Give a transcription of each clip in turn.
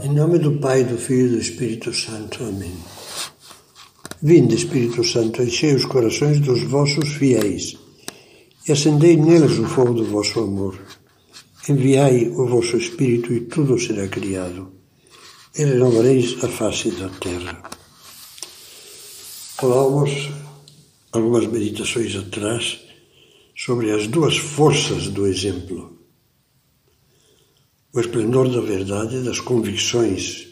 Em nome do Pai, do Filho e do Espírito Santo. Amém. Vinde, Espírito Santo, enchei os corações dos vossos fiéis e acendei neles o fogo do vosso amor. Enviai o vosso Espírito e tudo será criado. E renovareis a face da terra. Falávamos algumas meditações atrás sobre as duas forças do exemplo o esplendor da verdade, das convicções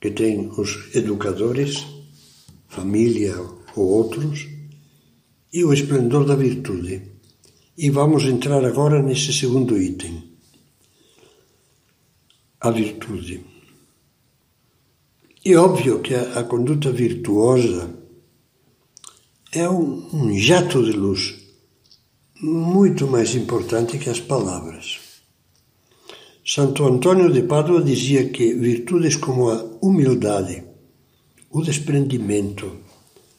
que têm os educadores, família ou outros, e o esplendor da virtude. E vamos entrar agora nesse segundo item, a virtude. É óbvio que a, a conduta virtuosa é um, um jato de luz muito mais importante que as palavras. Santo Antônio de Pádua dizia que virtudes como a humildade, o desprendimento,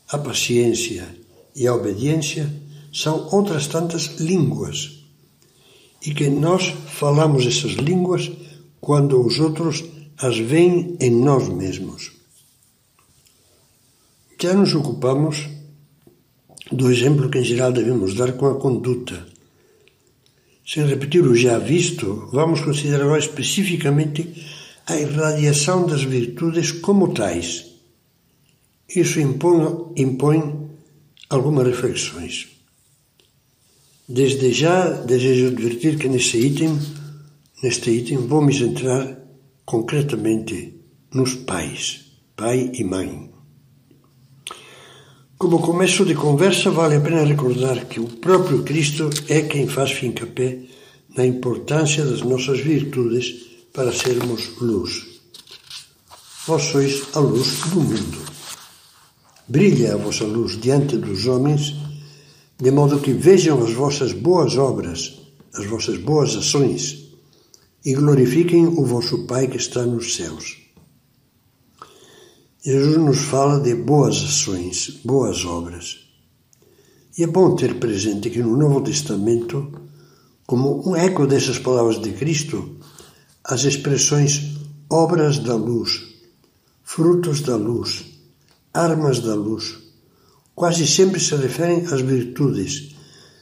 a paciência e a obediência são outras tantas línguas e que nós falamos essas línguas quando os outros as veem em nós mesmos. Já nos ocupamos do exemplo que em geral devemos dar com a conduta sem repetir o já visto, vamos considerar especificamente a irradiação das virtudes como tais. Isso impõe, impõe algumas reflexões. Desde já desejo advertir que neste item, neste item vou me centrar concretamente nos pais, pai e mãe. Como começo de conversa, vale a pena recordar que o próprio Cristo é quem faz fincapé na importância das nossas virtudes para sermos luz. Vós sois a luz do mundo. Brilha a vossa luz diante dos homens, de modo que vejam as vossas boas obras, as vossas boas ações, e glorifiquem o vosso Pai que está nos céus. Jesus nos fala de boas ações, boas obras. E é bom ter presente que no Novo Testamento, como um eco dessas palavras de Cristo, as expressões obras da luz, frutos da luz, armas da luz, quase sempre se referem às virtudes,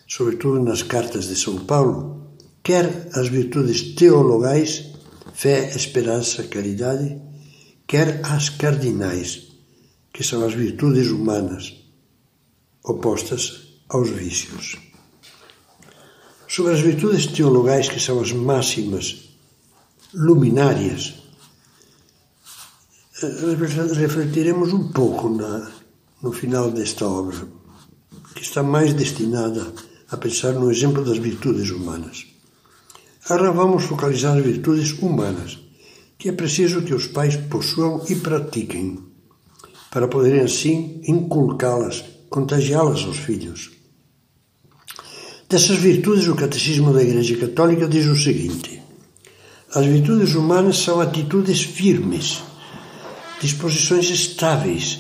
sobretudo nas cartas de São Paulo, quer as virtudes teologais, fé, esperança, caridade, quer as cardinais, que são as virtudes humanas, opostas aos vícios. Sobre as virtudes teologais, que são as máximas, luminárias, eh, refletiremos um pouco na, no final desta obra, que está mais destinada a pensar no exemplo das virtudes humanas. Agora vamos focalizar as virtudes humanas que é preciso que os pais possuam e pratiquem, para poderem assim inculcá-las, contagiá-las aos filhos. Dessas virtudes, o Catecismo da Igreja Católica diz o seguinte: as virtudes humanas são atitudes firmes, disposições estáveis,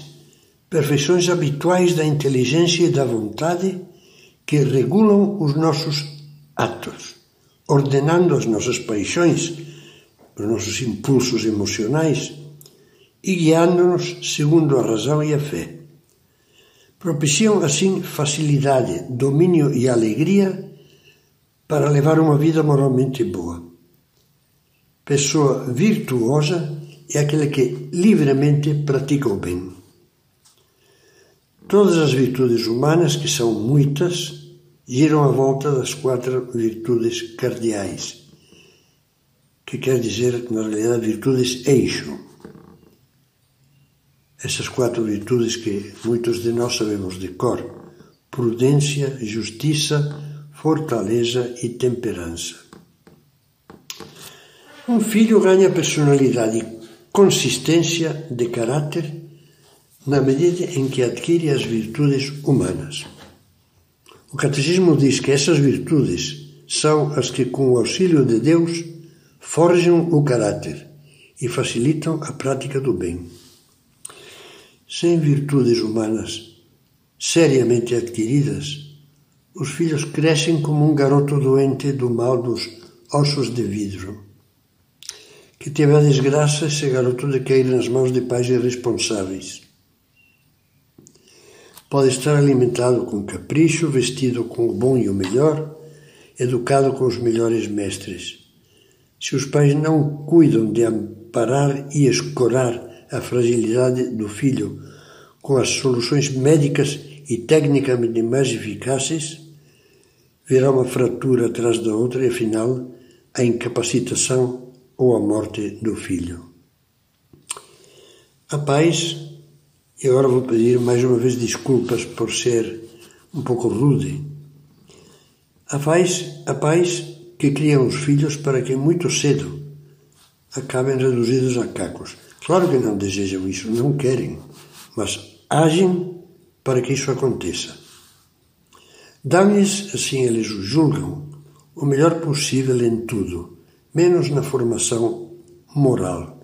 perfeições habituais da inteligência e da vontade que regulam os nossos atos, ordenando as nossas paixões os nossos impulsos emocionais e guiando-nos segundo a razão e a fé. Propiciam assim facilidade, domínio e alegria para levar uma vida moralmente boa. Pessoa virtuosa é aquela que livremente pratica o bem. Todas as virtudes humanas, que são muitas, giram à volta das quatro virtudes cardeais que quer dizer, na realidade, virtudes eixo. Essas quatro virtudes que muitos de nós sabemos de cor: prudência, justiça, fortaleza e temperança. Um filho ganha personalidade e consistência de caráter na medida em que adquire as virtudes humanas. O Catecismo diz que essas virtudes são as que, com o auxílio de Deus, forjam o caráter e facilitam a prática do bem. Sem virtudes humanas seriamente adquiridas, os filhos crescem como um garoto doente do mal dos ossos de vidro. que teve a desgraça esse garoto de cair nas mãos de pais irresponsáveis. Pode estar alimentado com capricho, vestido com o bom e o melhor, educado com os melhores mestres. Se os pais não cuidam de amparar e escorar a fragilidade do filho com as soluções médicas e tecnicamente mais eficazes, virá uma fratura atrás da outra e, afinal, a incapacitação ou a morte do filho. A paz, e agora vou pedir mais uma vez desculpas por ser um pouco rude. A paz, a paz que criam os filhos para que muito cedo acabem reduzidos a cacos. Claro que não desejam isso, não querem, mas agem para que isso aconteça. Dão-lhes, assim eles o julgam, o melhor possível em tudo, menos na formação moral,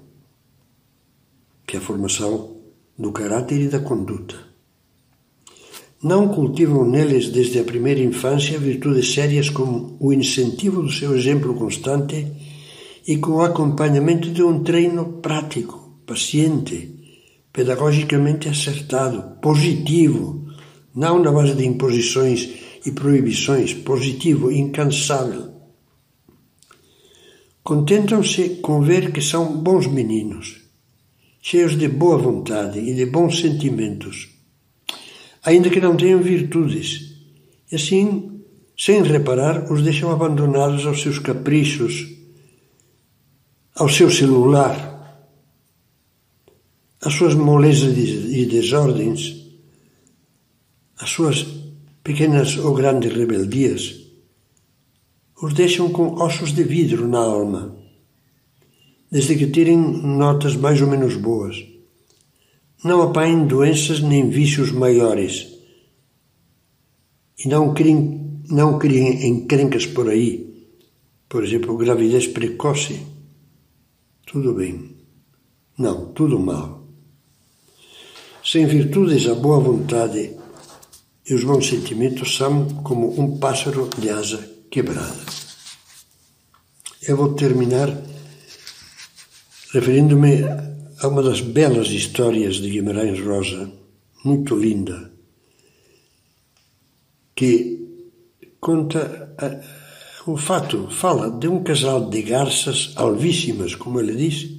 que é a formação do caráter e da conduta. Não cultivam neles desde a primeira infância virtudes sérias como o incentivo do seu exemplo constante e com o acompanhamento de um treino prático, paciente, pedagogicamente acertado, positivo, não na base de imposições e proibições, positivo, incansável. Contentam-se com ver que são bons meninos, cheios de boa vontade e de bons sentimentos, ainda que não tenham virtudes, e assim, sem reparar, os deixam abandonados aos seus caprichos, ao seu celular, às suas molezas e desordens, às suas pequenas ou grandes rebeldias, os deixam com ossos de vidro na alma, desde que tirem notas mais ou menos boas. Não apanhem doenças nem vícios maiores e não criem, não criem encrencas por aí, por exemplo, gravidez precoce. Tudo bem. Não, tudo mal. Sem virtudes, a boa vontade e os bons sentimentos são como um pássaro de asa quebrada. Eu vou terminar referindo-me a uma das belas histórias de Guimarães Rosa, muito linda, que conta o fato, fala de um casal de garças alvíssimas, como ele diz,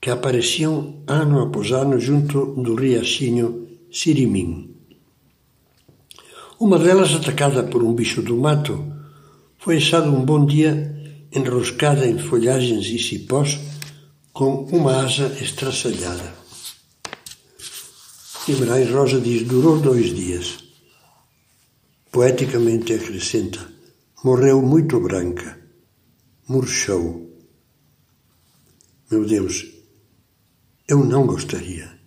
que apareciam ano após ano junto do riachinho Sirimim. Uma delas, atacada por um bicho do mato, foi achada um bom dia enroscada em folhagens e cipós com uma asa estraçalhada. Guimarães Rosa diz: durou dois dias. Poeticamente acrescenta: morreu muito branca, murchou. Meu Deus, eu não gostaria,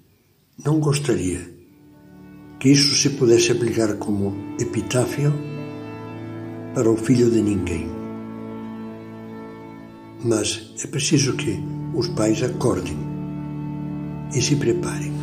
não gostaria que isso se pudesse aplicar como epitáfio para o filho de ninguém. Mas é preciso que os pais acordem e se preparem.